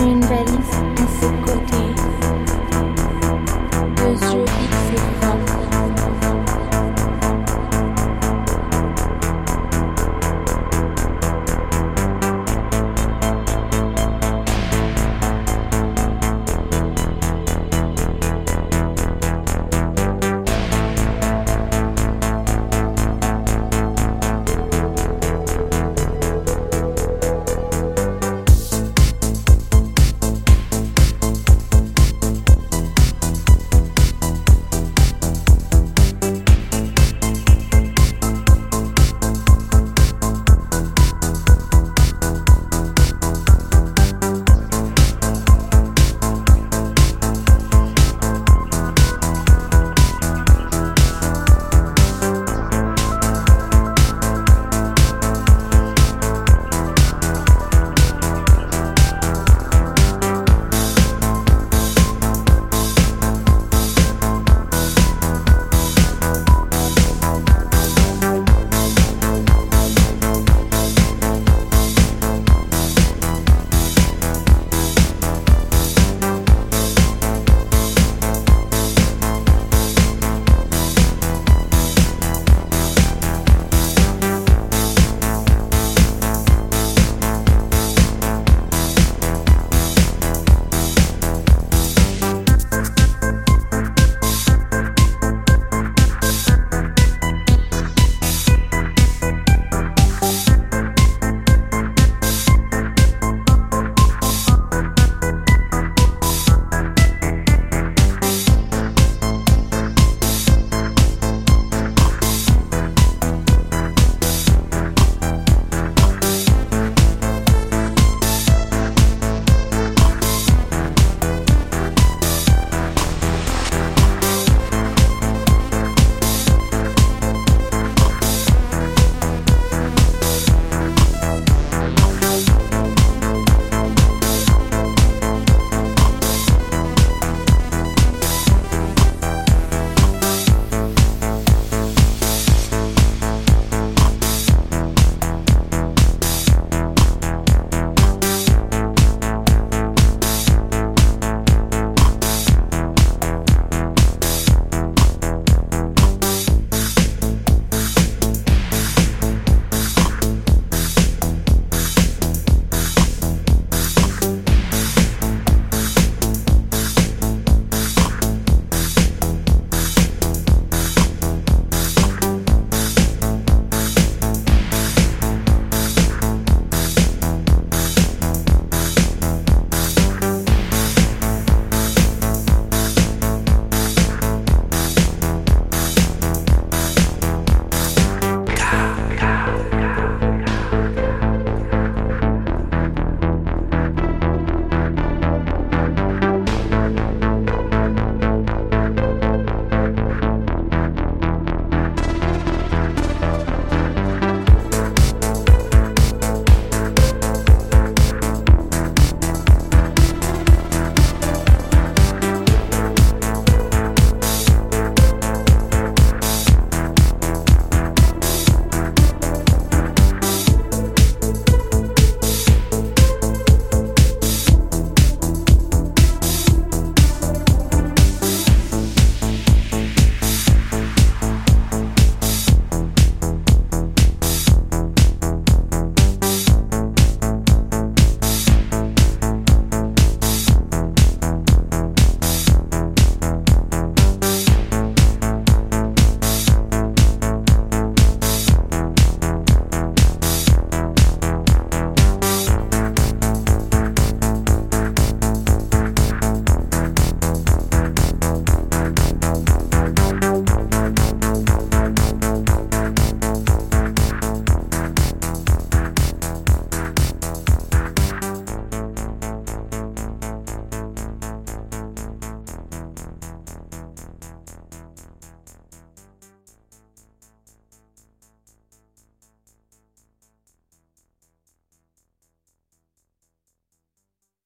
Une valise à ses côtés. Deux yeux